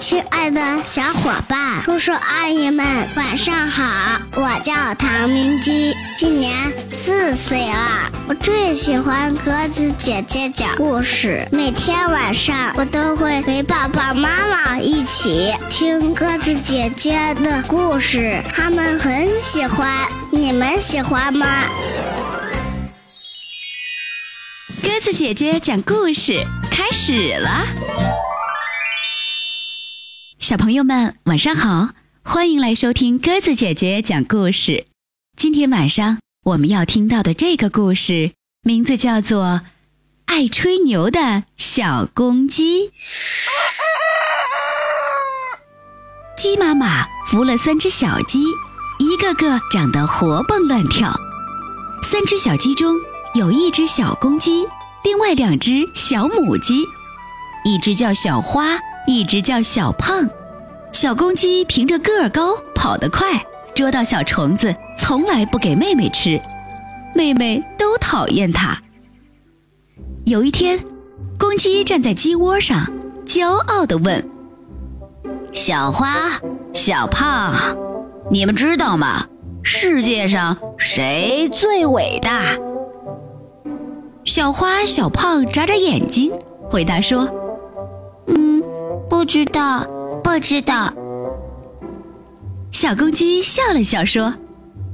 亲爱的小伙伴，叔叔阿姨们，晚上好！我叫唐明基，今年四岁了。我最喜欢鸽子姐姐讲故事，每天晚上我都会陪爸爸妈妈一起听鸽子姐姐的故事，他们很喜欢。你们喜欢吗？鸽子姐姐讲故事开始了。小朋友们，晚上好！欢迎来收听鸽子姐姐讲故事。今天晚上我们要听到的这个故事，名字叫做《爱吹牛的小公鸡》。鸡妈妈孵了三只小鸡，一个个长得活蹦乱跳。三只小鸡中有一只小公鸡，另外两只小母鸡，一只叫小花，一只叫小胖。小公鸡凭着个儿高，跑得快，捉到小虫子，从来不给妹妹吃，妹妹都讨厌它。有一天，公鸡站在鸡窝上，骄傲地问：“小花、小胖，你们知道吗？世界上谁最伟大？”小花、小胖眨眨眼睛，回答说：“嗯，不知道。”不知道。小公鸡笑了笑说：“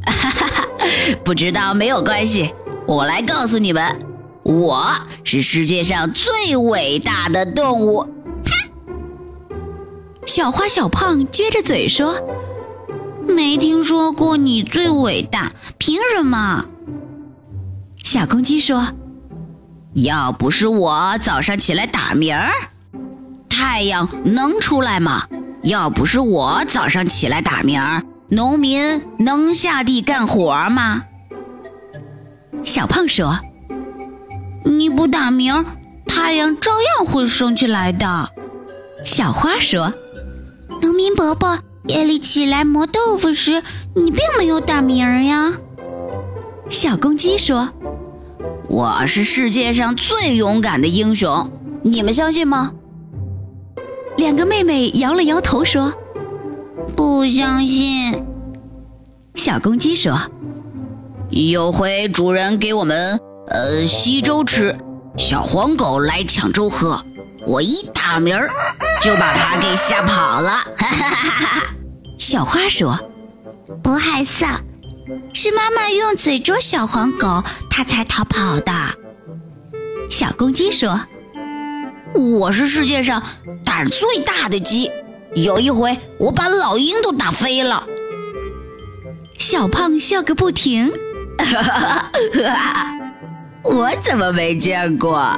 哈哈，不知道没有关系，我来告诉你们，我是世界上最伟大的动物。”哈！小花、小胖撅着嘴说：“没听说过你最伟大，凭什么？”小公鸡说：“要不是我早上起来打鸣儿。”太阳能出来吗？要不是我早上起来打鸣，农民能下地干活吗？小胖说：“你不打鸣，太阳照样会升起来的。”小花说：“农民伯伯夜里起来磨豆腐时，你并没有打鸣呀。”小公鸡说：“我是世界上最勇敢的英雄，你们相信吗？”两个妹妹摇了摇头说：“不相信。”小公鸡说：“有回主人给我们呃稀粥吃，小黄狗来抢粥喝，我一打鸣儿就把它给吓跑了。”哈哈哈哈小花说：“不害臊，是妈妈用嘴捉小黄狗，它才逃跑的。”小公鸡说。我是世界上胆最大的鸡，有一回我把老鹰都打飞了。小胖笑个不停，我怎么没见过？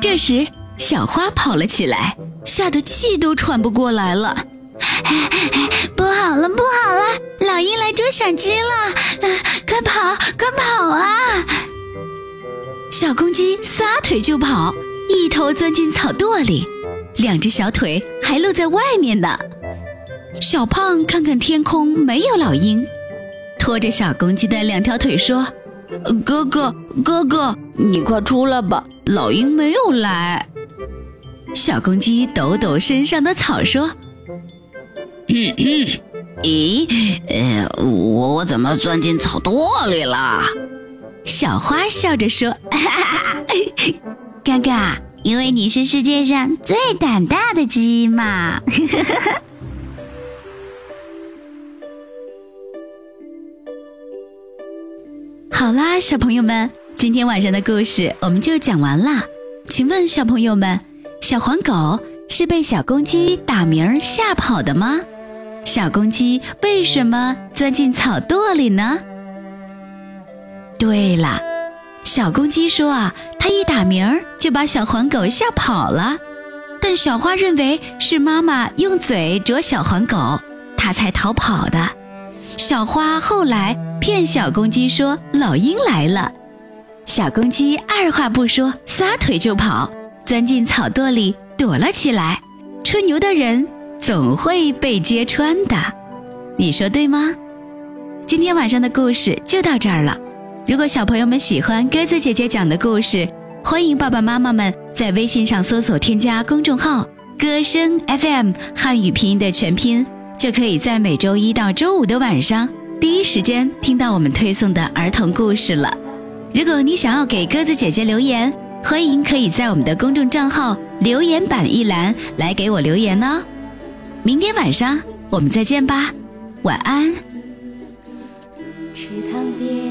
这时，小花跑了起来，吓得气都喘不过来了。不好了，不好了，老鹰来捉小鸡了！快跑，快跑啊！小公鸡撒腿就跑。一头钻进草垛里，两只小腿还露在外面呢。小胖看看天空，没有老鹰，拖着小公鸡的两条腿说：“哥哥，哥哥，你快出来吧，老鹰没有来。”小公鸡抖抖身上的草说：“嗯嗯，咦，呃，我我怎么钻进草垛里了？”小花笑着说：“哈哈哈。”哥哥，因为你是世界上最胆大的鸡嘛！好啦，小朋友们，今天晚上的故事我们就讲完啦。请问小朋友们，小黄狗是被小公鸡打鸣吓跑的吗？小公鸡为什么钻进草垛里呢？对了。小公鸡说：“啊，它一打鸣儿就把小黄狗吓跑了。”但小花认为是妈妈用嘴啄小黄狗，它才逃跑的。小花后来骗小公鸡说老鹰来了，小公鸡二话不说，撒腿就跑，钻进草垛里躲了起来。吹牛的人总会被揭穿的，你说对吗？今天晚上的故事就到这儿了。如果小朋友们喜欢鸽子姐姐讲的故事，欢迎爸爸妈妈们在微信上搜索添加公众号歌声 FM 汉语拼音的全拼，就可以在每周一到周五的晚上第一时间听到我们推送的儿童故事了。如果你想要给鸽子姐姐留言，欢迎可以在我们的公众账号留言板一栏来给我留言哦。明天晚上我们再见吧，晚安。池塘边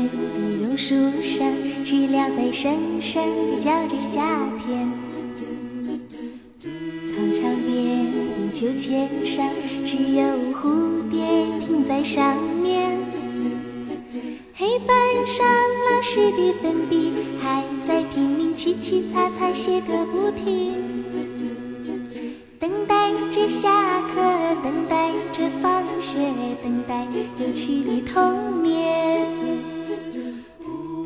树上，知了在声声地叫着夏天。操场边的秋千上，只有蝴蝶停在上面。黑板上老师的粉笔还在拼命凄凄擦擦写个不停，等待着下课，等待着放学，等待有趣的童年。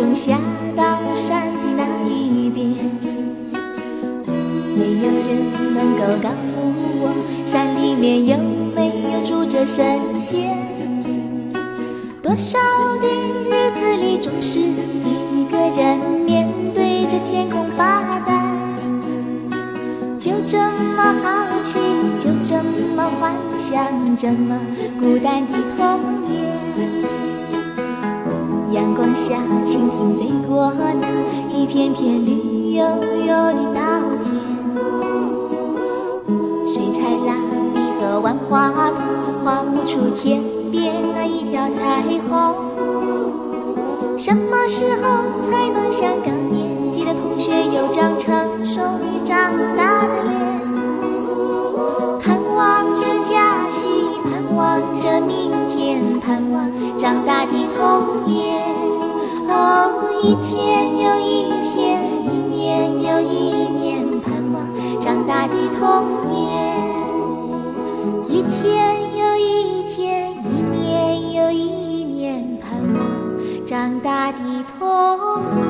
太阳总下到山的那一边，没有人能够告诉我山里面有没有住着神仙。多少的日子里，总是一个人面对着天空发呆。就这么好奇，就这么幻想，这么孤单的童年。阳光下，蜻蜓飞过那一片片绿油油的稻田。水彩蜡笔和万花筒画不出天边那一条彩虹。什么时候才能像高年级的同学有张成熟与长大的脸？盼望着假期，盼望着明天，盼望长大的童年。一天又一天，一年又一年，盼望长大的童年。一天又一天，一年又一年，盼望长大的童年。